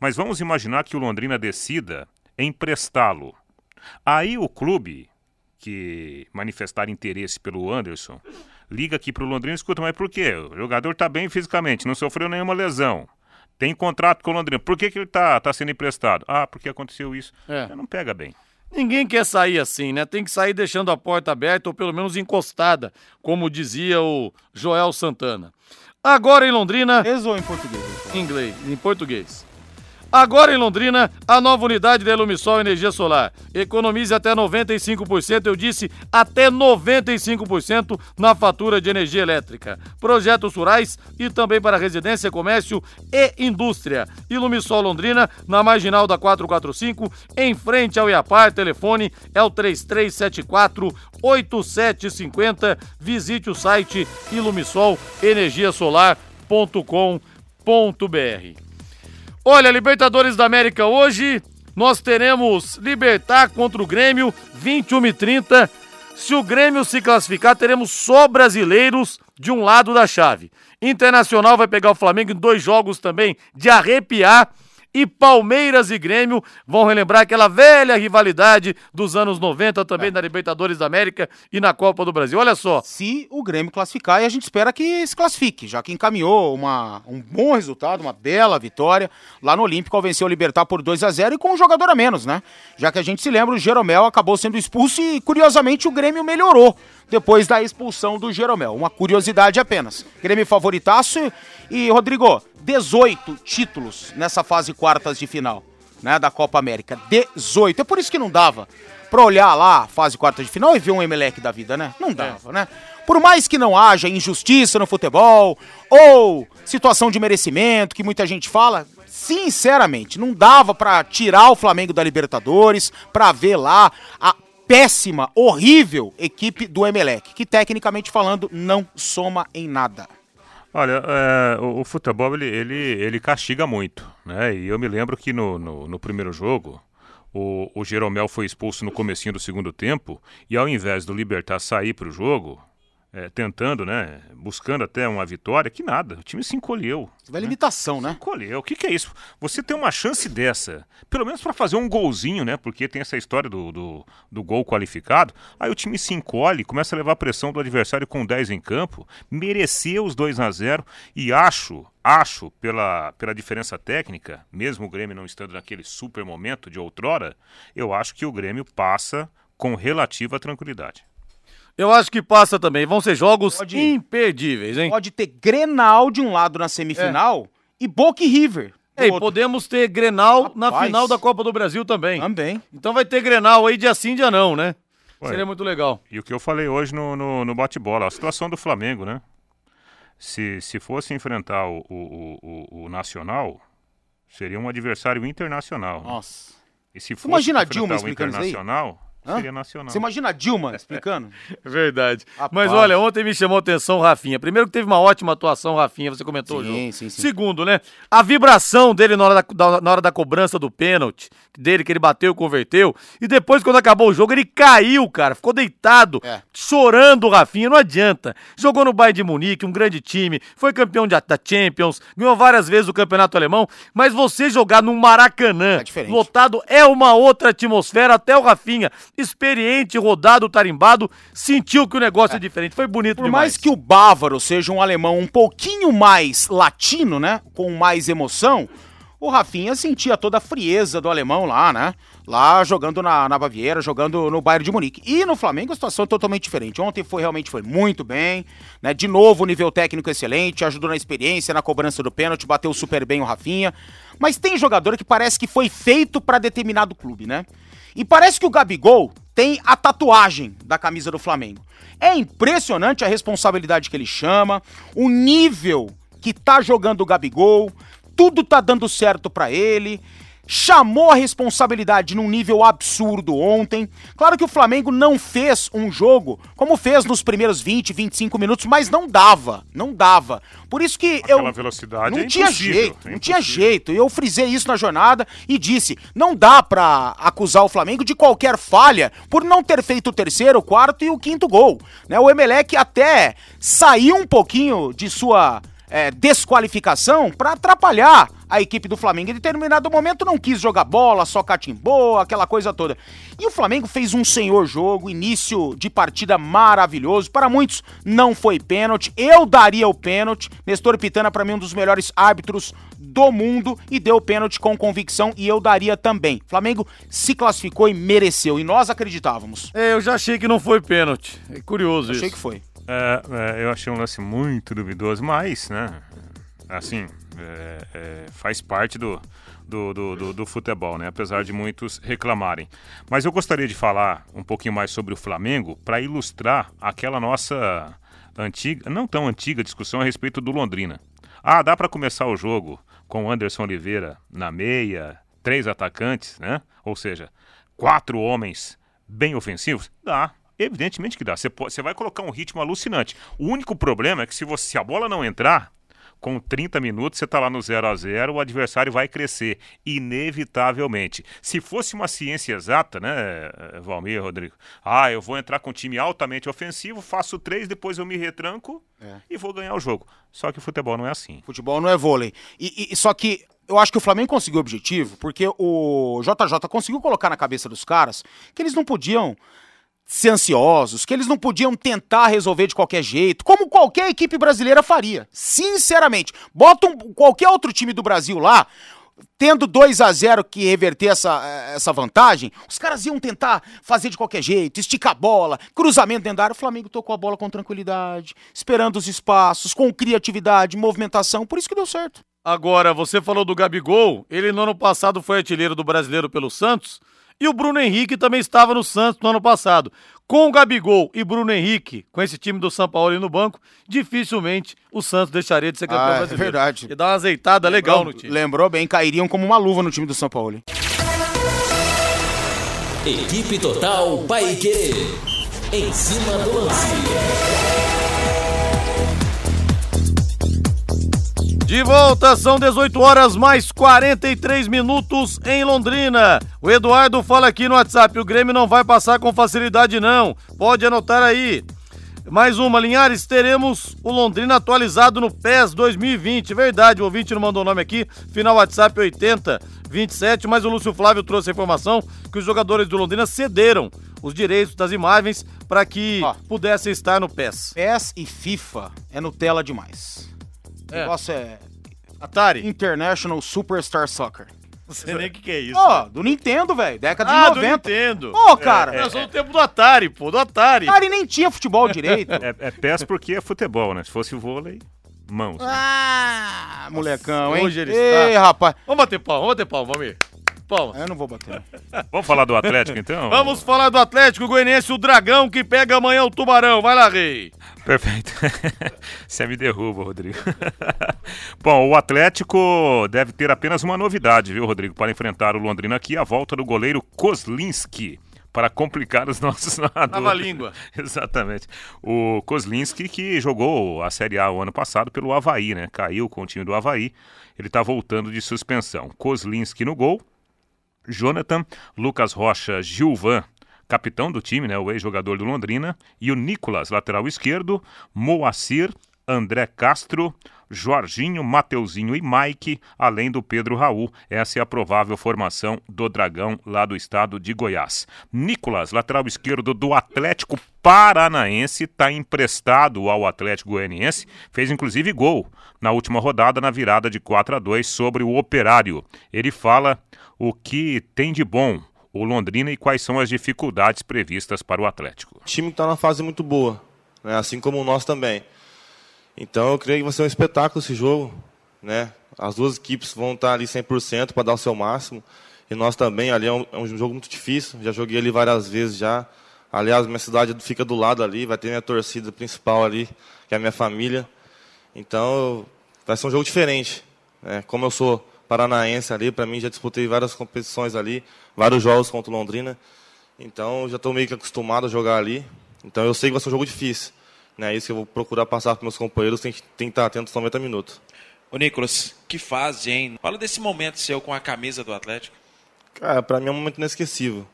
[SPEAKER 6] mas vamos imaginar que o Londrina decida emprestá-lo Aí o clube que manifestar interesse pelo Anderson liga aqui pro Londrina e escuta, mas por quê? O jogador tá bem fisicamente, não sofreu nenhuma lesão. Tem contrato com o Londrina. Por que, que ele tá, tá sendo emprestado? Ah, porque aconteceu isso.
[SPEAKER 2] É.
[SPEAKER 6] Não pega bem.
[SPEAKER 2] Ninguém quer sair assim, né? Tem que sair deixando a porta aberta ou pelo menos encostada, como dizia o Joel Santana. Agora em Londrina.
[SPEAKER 5] Inglês ou em português?
[SPEAKER 2] Em inglês, em português. Agora em Londrina, a nova unidade da Ilumisol Energia Solar. Economize até 95%, eu disse até 95% na fatura de energia elétrica. Projetos rurais e também para residência, comércio e indústria. Ilumisol Londrina, na marginal da 445, em frente ao Iapar. Telefone é o 3374 8750. Visite o site ilumisolenergiasolar.com.br. Olha, Libertadores da América hoje, nós teremos Libertar contra o Grêmio, 21 e 30. Se o Grêmio se classificar, teremos só brasileiros de um lado da chave. Internacional vai pegar o Flamengo em dois jogos também de arrepiar e Palmeiras e Grêmio vão relembrar aquela velha rivalidade dos anos 90 também é. na Libertadores da América e na Copa do Brasil. Olha só.
[SPEAKER 5] Se o Grêmio classificar, e a gente espera que se classifique, já que encaminhou uma, um bom resultado, uma bela vitória lá no Olímpico ao vencer o Libertar por 2 a 0 e com um jogador a menos, né? Já que a gente se lembra, o Jeromel acabou sendo expulso e curiosamente o Grêmio melhorou depois da expulsão do Jeromel. Uma curiosidade apenas. Grêmio favoritaço e, Rodrigo, 18 títulos nessa fase quartas de final, né, da Copa América. 18. É por isso que não dava pra olhar lá a fase quartas de final e ver um Emelec da vida, né? Não dava, é. né? Por mais que não haja injustiça no futebol ou situação de merecimento que muita gente fala, sinceramente, não dava para tirar o Flamengo da Libertadores, para ver lá a péssima, horrível equipe do Emelec, que tecnicamente falando não soma em nada.
[SPEAKER 6] Olha, é, o, o, futebol ele, ele, ele castiga muito, né? E eu me lembro que no, no, no primeiro jogo, o, o Jeromel foi expulso no comecinho do segundo tempo e ao invés do Libertar sair para o jogo, é, tentando, né? Buscando até uma vitória, que nada. O time se encolheu.
[SPEAKER 5] Vai né? limitação, né?
[SPEAKER 6] Se encolheu. O que, que, é isso? Você tem uma chance dessa, pelo menos para fazer um golzinho, né? Porque tem essa história do, do, do, gol qualificado. Aí o time se encolhe, começa a levar a pressão do adversário com 10 em campo, mereceu os 2 a 0 e acho, acho, pela, pela diferença técnica, mesmo o Grêmio não estando naquele super momento de outrora, eu acho que o Grêmio passa com relativa tranquilidade.
[SPEAKER 2] Eu acho que passa também. Vão ser jogos pode, imperdíveis, hein?
[SPEAKER 5] Pode ter Grenal de um lado na semifinal é. e Boca e River.
[SPEAKER 2] Ei, podemos ter Grenal Rapaz. na final da Copa do Brasil também.
[SPEAKER 5] Também.
[SPEAKER 2] Então vai ter Grenal aí dia sim, dia não, né? Ué. Seria muito legal.
[SPEAKER 6] E o que eu falei hoje no, no, no bate-bola, a situação do Flamengo, né? Se, se fosse enfrentar o, o, o, o Nacional, seria um adversário internacional.
[SPEAKER 5] Né? Nossa.
[SPEAKER 6] Né? E se
[SPEAKER 5] fosse Imagina a Dilma o
[SPEAKER 6] internacional, Seria nacional.
[SPEAKER 5] Você imagina a Dilma explicando?
[SPEAKER 2] Verdade. Rapaz. Mas olha, ontem me chamou a atenção o Rafinha. Primeiro que teve uma ótima atuação, Rafinha, você comentou, sim, sim, sim. Segundo, né? A vibração dele na hora da, na hora da cobrança do pênalti, dele que ele bateu e converteu. E depois, quando acabou o jogo, ele caiu, cara. Ficou deitado, é. chorando o Rafinha. Não adianta. Jogou no Bayern de Munique, um grande time. Foi campeão de, da Champions. Ganhou várias vezes o campeonato alemão. Mas você jogar num Maracanã, é lotado, é uma outra atmosfera. Até o Rafinha experiente, rodado, tarimbado, sentiu que o negócio é, é diferente. Foi bonito
[SPEAKER 5] Por
[SPEAKER 2] demais.
[SPEAKER 5] mais que o bávaro seja um alemão um pouquinho mais latino, né? Com mais emoção, o Rafinha sentia toda a frieza do alemão lá, né? Lá jogando na, na Baviera, jogando no Bayern de Munique. E no Flamengo a situação é totalmente diferente. Ontem foi realmente foi muito bem, né? De novo, nível técnico excelente, ajudou na experiência, na cobrança do pênalti, bateu super bem o Rafinha. Mas tem jogador que parece que foi feito para determinado clube, né? E parece que o Gabigol tem a tatuagem da camisa do Flamengo. É impressionante a responsabilidade que ele chama, o nível que tá jogando o Gabigol, tudo tá dando certo para ele. Chamou a responsabilidade num nível absurdo ontem. Claro que o Flamengo não fez um jogo como fez nos primeiros 20, 25 minutos, mas não dava, não dava. Por isso que
[SPEAKER 6] Aquela
[SPEAKER 5] eu
[SPEAKER 6] velocidade
[SPEAKER 5] não
[SPEAKER 6] é
[SPEAKER 5] tinha jeito,
[SPEAKER 6] é
[SPEAKER 5] não tinha jeito. Eu frisei isso na jornada e disse: não dá pra acusar o Flamengo de qualquer falha por não ter feito o terceiro, o quarto e o quinto gol. Né? O Emelec até saiu um pouquinho de sua é, desqualificação pra atrapalhar a equipe do Flamengo. Em determinado momento não quis jogar bola, só catimbou, aquela coisa toda. E o Flamengo fez um senhor jogo, início de partida maravilhoso. Para muitos não foi pênalti. Eu daria o pênalti. Nestor Pitana para mim um dos melhores árbitros do mundo e deu pênalti com convicção e eu daria também. O Flamengo se classificou e mereceu e nós acreditávamos.
[SPEAKER 2] É, eu já achei que não foi pênalti. É curioso
[SPEAKER 5] Achei
[SPEAKER 2] isso.
[SPEAKER 5] que foi.
[SPEAKER 6] É, é, eu achei um lance muito duvidoso, mas, né? Assim, é, é, faz parte do, do, do, do- do futebol, né? Apesar de muitos reclamarem. Mas eu gostaria de falar um pouquinho mais sobre o Flamengo para ilustrar aquela nossa antiga, não tão antiga discussão a respeito do Londrina. Ah, dá para começar o jogo com o Anderson Oliveira na meia, três atacantes, né? Ou seja, quatro homens bem ofensivos? Dá. Evidentemente que dá. Você, pode- você vai colocar um ritmo alucinante. O único problema é que se, você, se a bola não entrar, com 30 minutos você está lá no 0 a 0 o adversário vai crescer, inevitavelmente. Se fosse uma ciência exata, né, Valmir, Rodrigo? Ah, eu vou entrar com um time altamente ofensivo, faço três, depois eu me retranco e vou ganhar o jogo. Só que o futebol não é assim.
[SPEAKER 5] Futebol não é vôlei. E, e- só que eu acho que o Flamengo conseguiu o objetivo, porque o JJ conseguiu colocar na cabeça dos caras que eles não podiam ser ansiosos, que eles não podiam tentar resolver de qualquer jeito, como qualquer equipe brasileira faria. Sinceramente, bota um- qualquer outro time do Brasil lá, tendo 2 a 0 que reverter essa, essa vantagem, os caras iam tentar fazer de qualquer jeito, esticar a bola, cruzamento dentro da área. O Flamengo tocou a bola com tranquilidade, esperando os espaços, com criatividade, movimentação, por isso que deu certo.
[SPEAKER 2] Agora, você falou do Gabigol, ele no ano passado foi artilheiro do brasileiro pelo Santos, e o Bruno Henrique também estava no Santos no ano passado. Com o Gabigol e Bruno Henrique, com esse time do São Paulo aí no banco, dificilmente o Santos deixaria de ser campeão
[SPEAKER 5] Ah, é
[SPEAKER 2] brasileiro.
[SPEAKER 5] verdade.
[SPEAKER 2] E dá uma azeitada legal no time.
[SPEAKER 5] Lembrou bem, cairiam como uma luva no time do São Paulo.
[SPEAKER 1] Equipe Total Paique. Em cima do lance.
[SPEAKER 2] De volta, são 18 horas mais 43 minutos em Londrina. O Eduardo fala aqui no WhatsApp: o Grêmio não vai passar com facilidade, não. Pode anotar aí. Mais uma, Linhares, teremos o Londrina atualizado no PES 2020. Verdade, o ouvinte não mandou o nome aqui, final WhatsApp 80 27, mas o Lúcio Flávio trouxe a informação que os jogadores do Londrina cederam os direitos das imagens para que
[SPEAKER 5] Ó.
[SPEAKER 2] pudessem estar no PES.
[SPEAKER 5] PES e FIFA é Nutella demais. O
[SPEAKER 2] É.
[SPEAKER 5] negócio é
[SPEAKER 2] Atari,
[SPEAKER 5] International Superstar Soccer.
[SPEAKER 2] não sei nem o que, que é isso.
[SPEAKER 5] Ó, do Nintendo, velho. Década
[SPEAKER 2] ah,
[SPEAKER 5] de
[SPEAKER 2] do
[SPEAKER 5] 90.
[SPEAKER 2] Nintendo.
[SPEAKER 5] Ô, cara.
[SPEAKER 2] Nós somos no tempo do Atari, pô, do Atari.
[SPEAKER 5] E nem tinha futebol direito.
[SPEAKER 6] É, é PES porque é futebol, né? Se fosse vôlei, mãos. né?
[SPEAKER 5] ah, molecão, hein?
[SPEAKER 2] hoje ele
[SPEAKER 5] Ei,
[SPEAKER 2] está-
[SPEAKER 5] rapaz.
[SPEAKER 2] Vamos bater palma, vamos bater palma, vamos aí. Palma.
[SPEAKER 5] Eu não vou bater.
[SPEAKER 6] Vamos falar do Atlético então?
[SPEAKER 2] Vamos falar do Atlético Goianiense, o Dragão que pega amanhã o Tubarão. Vai lá, Rei.
[SPEAKER 6] Perfeito. Você me derruba, Rodrigo. Bom, o Atlético deve ter apenas uma novidade, viu, Rodrigo, para enfrentar o Londrina aqui, a volta do goleiro Kozlinski. Para complicar os nossos narradores.
[SPEAKER 2] Trava a língua.
[SPEAKER 6] Exatamente. O Kozlinski que jogou a Série A o ano passado pelo Havaí, né? Caiu com o time do Havaí. Ele está voltando de suspensão. Kozlinski no gol. Jonathan, Lucas Rocha, Gilvan, capitão do time, né, o ex-jogador do Londrina, e o Nicolas, lateral esquerdo, Moacir, André Castro, Jorginho, Mateuzinho e Mike, além do Pedro Raul. Essa é a provável formação do Dragão lá do estado de Goiás. Nicolas, lateral esquerdo do Atlético Paranaense, está emprestado ao Atlético Goianiense, fez inclusive gol na última rodada na virada de 4 a 2 sobre o Operário. Ele fala o que tem de bom o Londrina e quais são as dificuldades previstas para o Atlético.
[SPEAKER 8] O time está na fase muito boa, né? assim como o nosso também. Então eu creio que vai ser um espetáculo esse jogo. Né? As duas equipes vão estar ali 100% para dar o seu máximo. E nós também, ali é um, é um, jogo muito difícil. Já joguei ali várias vezes já. Aliás, minha cidade fica do lado ali, vai ter minha torcida principal ali, que é a minha família. Então, vai ser um jogo diferente. Né? Como eu sou paranaense ali, para mim já disputei várias competições ali, vários jogos contra o Londrina. Então, já estou meio que acostumado a jogar ali. Então, eu sei que vai ser um jogo difícil. Né? Isso que eu vou procurar passar para meus companheiros, tem, que estar atento aos 90 minutos.
[SPEAKER 9] Ô Nicolas, que fase, hein? Fala desse momento seu com a camisa do Atlético.
[SPEAKER 8] Cara, para mim é um momento inesquecível.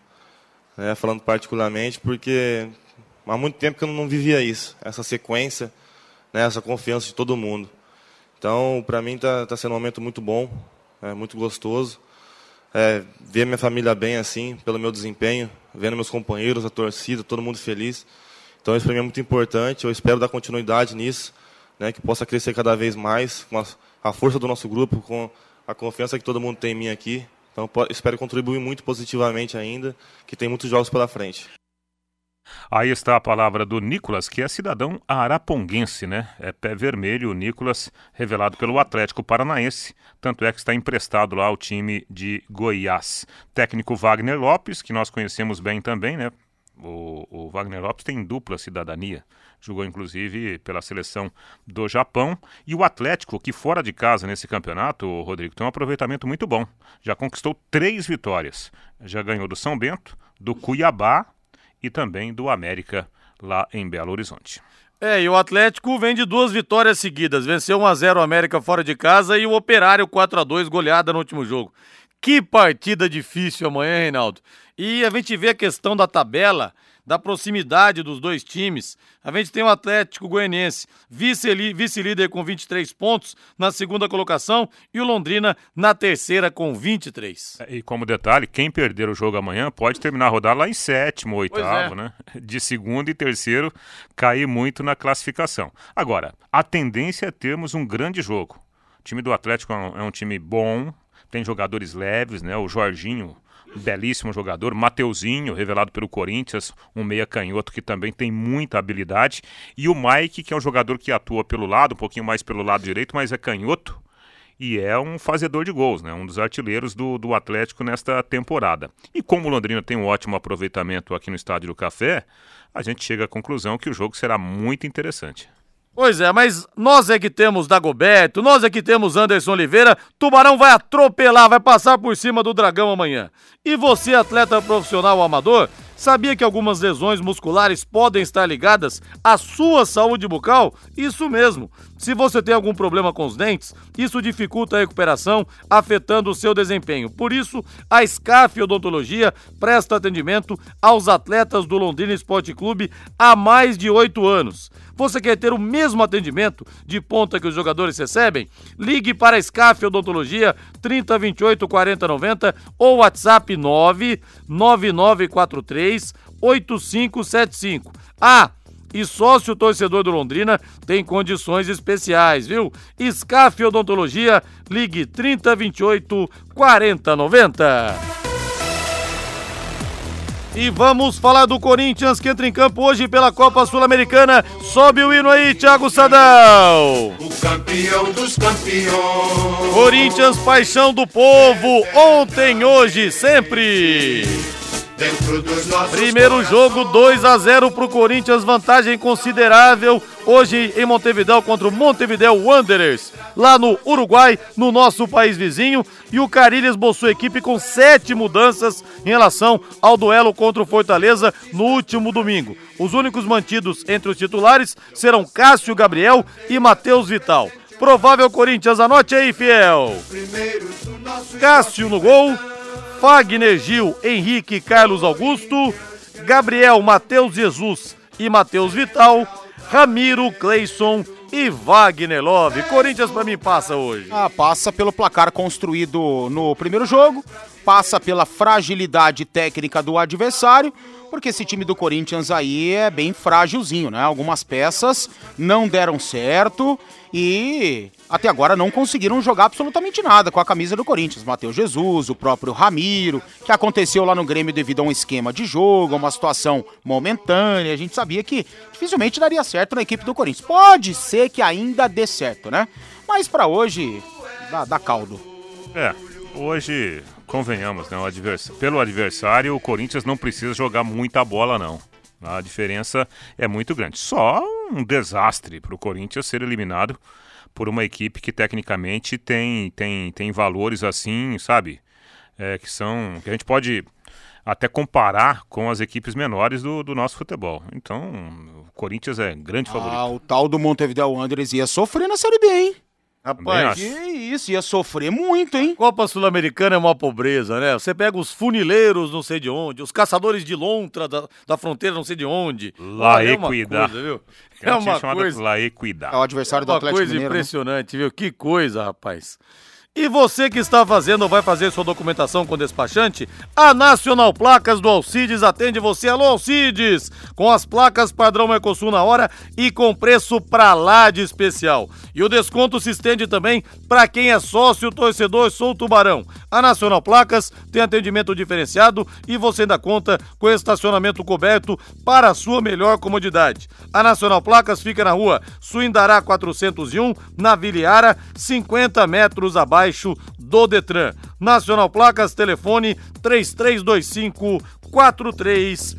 [SPEAKER 8] Né? Falando particularmente, porque há muito tempo que eu não vivia isso, essa sequência, né? essa confiança de todo mundo. Então, para mim está tá sendo um momento muito bom, é muito gostoso. É, ver minha família bem assim, pelo meu desempenho, vendo meus companheiros, a torcida, todo mundo feliz. Então isso para mim é muito importante. Eu espero dar continuidade nisso, né, que possa crescer cada vez mais com a, a força do nosso grupo, com a confiança que todo mundo tem em mim aqui. Então espero contribuir muito positivamente ainda, que tem muitos jogos pela frente.
[SPEAKER 6] Aí está a palavra do Nicolas, que é cidadão araponguense, né? É pé vermelho, o Nicolas, revelado pelo Atlético Paranaense, tanto é que está emprestado lá ao time de Goiás. Técnico Wagner Lopes, que nós conhecemos bem também, né? O, o, Wagner Lopes tem dupla cidadania, jogou inclusive pela seleção do Japão. E o Atlético, que fora de casa nesse campeonato, Rodrigo, tem um aproveitamento muito bom. Já conquistou três vitórias. Já ganhou do São Bento, do Cuiabá e também do América lá em Belo Horizonte.
[SPEAKER 2] É, e o Atlético vem de duas vitórias seguidas. Venceu 1x0 o América fora de casa e o Operário 4x2 goleada no último jogo. Que partida difícil amanhã, Reinaldo. E a gente vê a questão da tabela, da proximidade dos dois times. A gente tem o Atlético Goianiense, vice-líder vice com 23 pontos na segunda colocação e o Londrina na terceira com 23.
[SPEAKER 6] É, e como detalhe, quem perder o jogo amanhã pode terminar a rodada lá em sétimo, oitavo, é. né? De segundo e terceiro cair muito na classificação. Agora, a tendência é termos um grande jogo. O time do Atlético é um é time bom, tem jogadores leves, né? O Jorginho, belíssimo jogador, Mateuzinho, revelado pelo Corinthians, um meia canhoto que também tem muita habilidade, e o Mike, que é um jogador que atua pelo lado, um pouquinho mais pelo lado direito, mas é canhoto e é um fazedor de gols, né? Um dos artilheiros do, do Atlético nesta temporada. E como o Londrina tem um ótimo aproveitamento aqui no Estádio do Café, a gente chega à conclusão que o jogo será muito interessante.
[SPEAKER 2] Pois é, mas nós é que temos Dagoberto, nós é que temos Anderson Oliveira. Tubarão vai atropelar, vai passar por cima do Dragão amanhã. E você, atleta profissional amador, sabia que algumas lesões musculares podem estar ligadas à sua saúde bucal? Isso mesmo. Se você tem algum problema com os dentes, isso dificulta a recuperação, afetando o seu desempenho. Por isso, a SCAF Odontologia presta atendimento aos atletas do Londrina Esporte Clube há mais de oito anos. Você quer ter o mesmo atendimento de ponta que os jogadores recebem? Ligue para a SCAF Odontologia 3028 4090 ou WhatsApp 99943 8575. Ah, e sócio torcedor do Londrina tem condições especiais, viu? SCAF Odontologia, ligue 3028 4090. E vamos falar do Corinthians que entra em campo hoje pela Copa Sul-Americana. Sobe o hino aí, Thiago Sadal.
[SPEAKER 3] O campeão dos campeões.
[SPEAKER 2] Corinthians, paixão do povo. Ontem, hoje, sempre. Primeiro jogo 2 a 0 para o Corinthians, vantagem considerável hoje em Montevideo contra o Montevideo Wanderers, lá no Uruguai, no nosso país vizinho. E o Carilhas bolsou equipe com sete mudanças em relação ao duelo contra o Fortaleza no último domingo. Os únicos mantidos entre os titulares serão Cássio Gabriel e Matheus Vital. Provável Corinthians, anote aí, fiel. Cássio no gol. Fagner Gil, Henrique Carlos Augusto, Gabriel Matheus Jesus e Matheus Vital, Ramiro, Cleison e Wagner Love. Corinthians pra mim passa hoje.
[SPEAKER 5] Ah, passa pelo placar construído no primeiro jogo, passa pela fragilidade técnica do adversário, porque esse time do Corinthians aí é bem frágilzinho, né? Algumas peças não deram certo e até agora não conseguiram jogar absolutamente nada com a camisa do Corinthians. Matheus Jesus, o próprio Ramiro, que aconteceu lá no Grêmio devido a um esquema de jogo, uma situação momentânea. A gente sabia que dificilmente daria certo na equipe do Corinthians. Pode ser que ainda dê certo, né? Mas para hoje, dá, dá caldo.
[SPEAKER 6] É, hoje, convenhamos, né? Advers... Pelo adversário, o Corinthians não precisa jogar muita bola, não. A diferença é muito grande. Só um desastre para o Corinthians ser eliminado por uma equipe que tecnicamente tem, tem, tem valores assim, sabe? É, que são. que a gente pode até comparar com as equipes menores do, do nosso futebol. Então, o Corinthians é grande favorito.
[SPEAKER 5] Ah, o tal do Montevideo Wanderers ia sofrer na Série B, hein?
[SPEAKER 2] Rapaz,
[SPEAKER 5] Que isso, ia sofrer muito, hein?
[SPEAKER 2] Copa Sul-Americana é uma pobreza, né? Você pega os funileiros não sei de onde, os caçadores de lontra da, da fronteira não sei de onde.
[SPEAKER 6] La
[SPEAKER 2] Olha, é uma
[SPEAKER 6] Equidad.
[SPEAKER 2] coisa, viu?
[SPEAKER 6] É
[SPEAKER 2] É uma
[SPEAKER 6] chamada
[SPEAKER 2] coisa,
[SPEAKER 6] La Equidad.
[SPEAKER 5] É o adversário do
[SPEAKER 2] uma
[SPEAKER 5] Atlético
[SPEAKER 2] coisa
[SPEAKER 5] Mineiro. né?
[SPEAKER 2] impressionante, viu? Que coisa, rapaz. E você que está fazendo ou vai fazer sua documentação com despachante, a Nacional Placas do Alcides atende você. Alô, Alcides! Com as placas padrão Mercosul na hora e com preço pra lá de especial. E o desconto se estende também para quem é sócio torcedor Sou Tubarão. A Nacional Placas tem atendimento diferenciado e você ainda conta com estacionamento coberto para a sua melhor comodidade. A Nacional Placas fica na rua Suindará 401, na Viliara, 50 metros abaixo do Detran. Nacional Placas, telefone 3325 4396.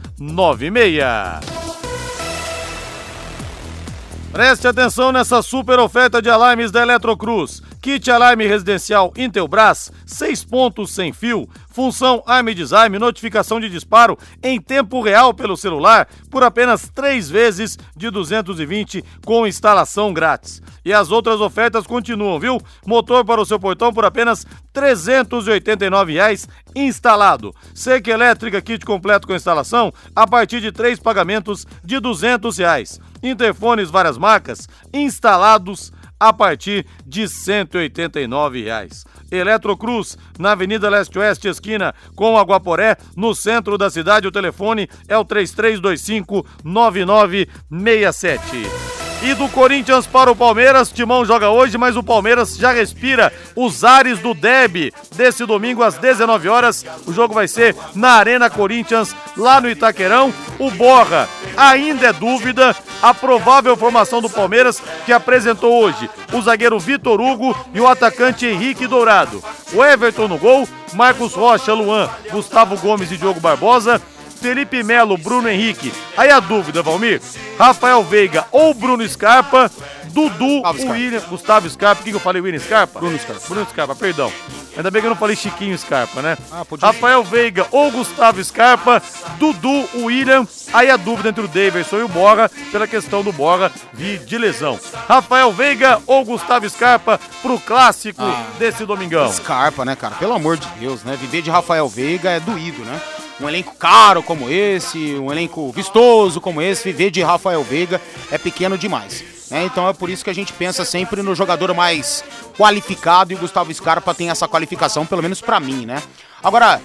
[SPEAKER 2] Preste atenção nessa super oferta de alarmes da Eletrocruz. Kit alarme residencial Intelbras, 6 pontos sem fio, função Arme Design, notificação de disparo em tempo real pelo celular por apenas 3 vezes de 220 com instalação grátis. E as outras ofertas continuam, viu? Motor para o seu portão por apenas 389 reais instalado. Seca elétrica kit completo com instalação a partir de três pagamentos de 200 reais. Interfones várias marcas instalados a partir de 189 reais. Eletrocruz, na Avenida Leste-Oeste, esquina com Aguaporé, no centro da cidade. O telefone é o 3325-9967. E do Corinthians para o Palmeiras, Timão joga hoje, mas o Palmeiras já respira os ares do Deb desse domingo às 19 horas. O jogo vai ser na Arena Corinthians, lá no Itaquerão. O Borra ainda é dúvida. A provável formação do Palmeiras que apresentou hoje o zagueiro Vitor Hugo e o atacante Henrique Dourado. O Everton no gol, Marcos Rocha, Luan, Gustavo Gomes e Diogo Barbosa. Felipe Melo, Bruno Henrique. Aí a dúvida, Valmir: Rafael Veiga ou Bruno Scarpa, Dudu,
[SPEAKER 5] Scarpa.
[SPEAKER 2] William, Gustavo Scarpa. O que, que eu falei, William Scarpa?
[SPEAKER 5] Bruno Scarpa.
[SPEAKER 2] Bruno Scarpa, perdão. Ainda bem que eu não falei Chiquinho Scarpa, né?
[SPEAKER 5] Ah,
[SPEAKER 2] Rafael Veiga ou Gustavo Scarpa, Dudu, William. Aí a dúvida entre o Davidson e o Borra, pela questão do Borra vir de lesão. Rafael Veiga ou Gustavo Scarpa pro clássico
[SPEAKER 5] Ah.
[SPEAKER 2] desse domingão.
[SPEAKER 5] Scarpa, né, cara? Pelo amor de Deus, né? Viver de Rafael Veiga é doído, né? Um elenco caro como esse, um elenco vistoso como esse, viver de Rafael Veiga é pequeno demais. né? Então é por isso que a gente pensa sempre no jogador mais qualificado e o Gustavo Scarpa tem essa qualificação, pelo menos pra mim, né? Agora,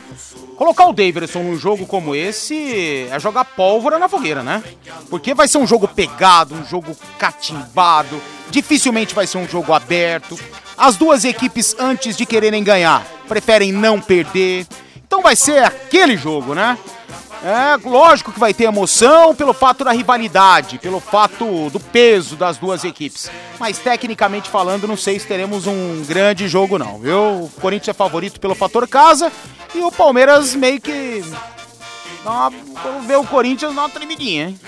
[SPEAKER 5] colocar o Davidson num jogo como esse é jogar pólvora na fogueira, né? Porque vai ser um jogo pegado, um jogo catimbado, dificilmente vai ser um jogo aberto. As duas equipes, antes de quererem ganhar, preferem não perder. Então vai ser aquele jogo, né? É, lógico que vai ter emoção pelo fato da rivalidade, pelo fato do peso das duas equipes. Mas tecnicamente falando, não sei se teremos um grande jogo não, viu? O Corinthians é favorito pelo fator casa e o Palmeiras meio que dá uma, quando vê o Corinthians uma tremidinha, hein?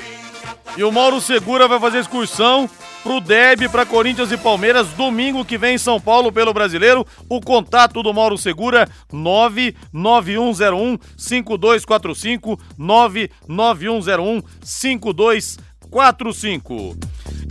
[SPEAKER 2] E o Mauro Segura vai fazer excursão pro Deb, para Corinthians e Palmeiras, domingo que vem em São Paulo pelo Brasileiro. O contato do Mauro Segura, 99101 5245, 99101 5245.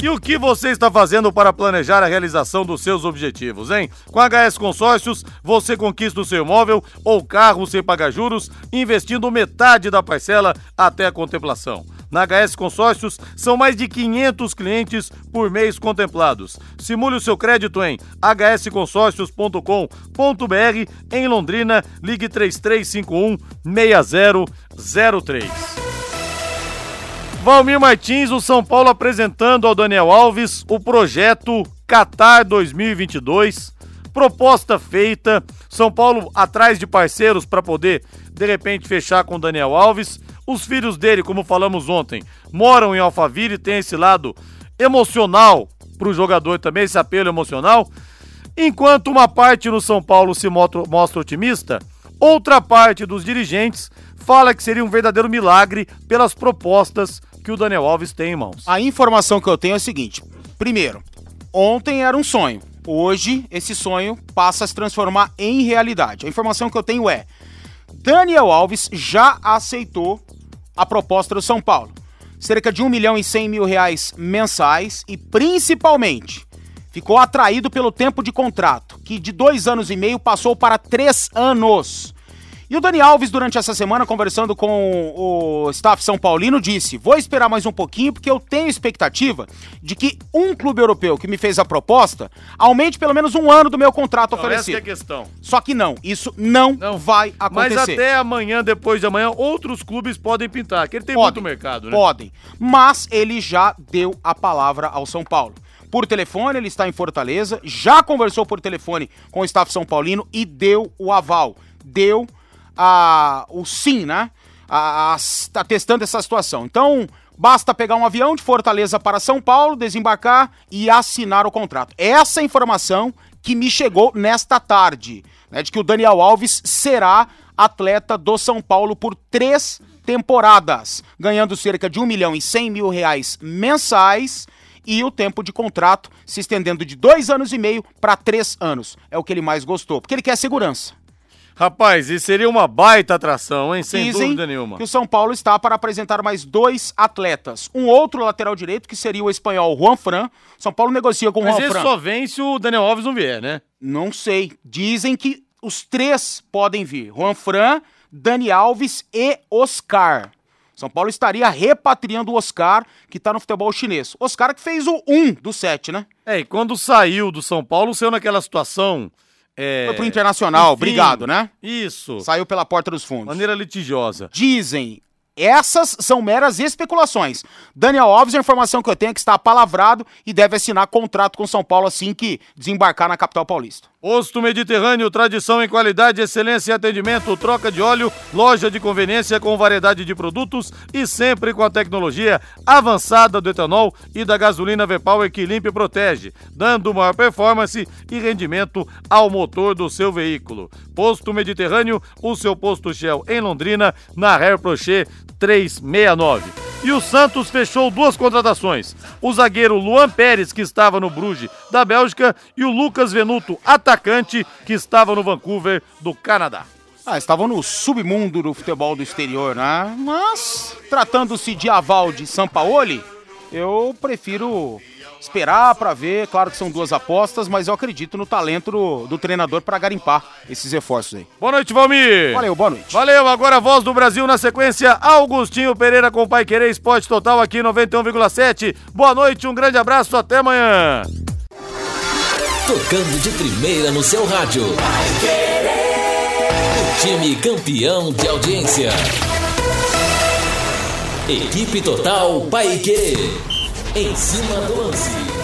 [SPEAKER 2] E o que você está fazendo para planejar a realização dos seus objetivos, hein? Com HS Consórcios, você conquista o seu imóvel ou carro sem pagar juros, investindo metade da parcela até a contemplação. Na HS Consórcios, são mais de 500 clientes por mês contemplados. Simule o seu crédito em hsconsórcios.com.br em Londrina, ligue 3351 6003. Valmir Martins, o São Paulo apresentando ao Daniel Alves o projeto Qatar 2022. Proposta feita, São Paulo atrás de parceiros para poder de repente fechar com o Daniel Alves. Os filhos dele, como falamos ontem, moram em Alphaville, tem esse lado emocional para o jogador também, esse apelo emocional. Enquanto uma parte no São Paulo se mostra otimista, outra parte dos dirigentes fala que seria um verdadeiro milagre pelas propostas que o Daniel Alves tem em mãos.
[SPEAKER 5] A informação que eu tenho é a seguinte: primeiro, ontem era um sonho. Hoje, esse sonho passa a se transformar em realidade. A informação que eu tenho é: Daniel Alves já aceitou a proposta do São Paulo. Cerca de 1 milhão e 100 mil reais mensais e, principalmente, ficou atraído pelo tempo de contrato, que de dois anos e meio passou para três anos. E o Dani Alves, durante essa semana, conversando com o staff São Paulino, disse: Vou esperar mais um pouquinho, porque eu tenho expectativa de que um clube europeu que me fez a proposta aumente pelo menos um ano do meu contrato
[SPEAKER 2] Não,
[SPEAKER 5] oferecido.
[SPEAKER 2] Essa é a questão.
[SPEAKER 5] Só que não, isso não,
[SPEAKER 2] Não.
[SPEAKER 5] vai acontecer.
[SPEAKER 2] Mas até amanhã, depois de amanhã, outros clubes podem pintar, que ele tem muito mercado, né?
[SPEAKER 5] Podem. Mas ele já deu a palavra ao São Paulo. Por telefone, ele está em Fortaleza, já conversou por telefone com o staff São Paulino e deu o aval. Deu a, o sim, né? A, a, tá testando essa situação. Então, basta pegar um avião de Fortaleza para São Paulo, desembarcar e assinar o contrato. Essa é informação que me chegou nesta tarde, né, de que o Daniel Alves será atleta do São Paulo por três temporadas, ganhando cerca de 1 milhão e 100 mil reais mensais e o tempo de contrato se estendendo de dois anos e meio para três anos. É o que ele mais gostou, porque ele quer segurança.
[SPEAKER 2] Rapaz, e seria uma baita atração, hein? Sem
[SPEAKER 5] Dizem
[SPEAKER 2] dúvida nenhuma.
[SPEAKER 5] que o São Paulo está para apresentar mais dois atletas. Um outro lateral direito, que seria o espanhol Juan Fran. São Paulo negocia com o
[SPEAKER 2] Mas
[SPEAKER 5] Juan Fran.
[SPEAKER 2] só vem se o Daniel Alves não vier, né?
[SPEAKER 5] Não sei. Dizem que os três podem vir. Juan Fran, Dani Alves e Oscar. São Paulo estaria repatriando o Oscar, que está no futebol chinês. Oscar que fez o 1 do 7, né?
[SPEAKER 2] É, e quando saiu do São Paulo, saiu naquela situação. É...
[SPEAKER 5] Foi pro Internacional,
[SPEAKER 2] enfim,
[SPEAKER 5] obrigado, né?
[SPEAKER 2] Isso.
[SPEAKER 5] Saiu pela porta dos fundos.
[SPEAKER 2] Maneira litigiosa.
[SPEAKER 5] Dizem. Essas são meras especulações. Daniel Alves, a informação que eu tenho é que está palavrado e deve assinar contrato com São Paulo assim que desembarcar na capital paulista.
[SPEAKER 2] Posto Mediterrâneo, tradição em qualidade, excelência e atendimento, troca de óleo, loja de conveniência com variedade de produtos e sempre com a tecnologia avançada do etanol e da gasolina V-Power que limpa e protege, dando maior performance e rendimento ao motor do seu veículo. Posto Mediterrâneo, o seu posto Shell em Londrina, na Hair Prochet 369. E o Santos fechou duas contratações. O zagueiro Luan Pérez, que estava no Bruges da Bélgica, e o Lucas Venuto, atacante, que estava no Vancouver do Canadá.
[SPEAKER 5] Ah, estavam no submundo do futebol do exterior, né? Mas, tratando-se de aval de Sampaoli, eu prefiro esperar para ver. Claro que são duas apostas, mas eu acredito no talento do, do treinador para garimpar esses reforços aí.
[SPEAKER 2] Boa noite, Valmir.
[SPEAKER 5] Valeu, boa noite.
[SPEAKER 2] Valeu, agora a voz do Brasil na sequência, Augustinho Pereira com o Pai Querer Esporte Total aqui 91,7. Boa noite, um grande abraço, até amanhã.
[SPEAKER 1] Tocando de primeira no seu rádio. O time campeão de audiência. Equipe Total Paique. Em cima do lance.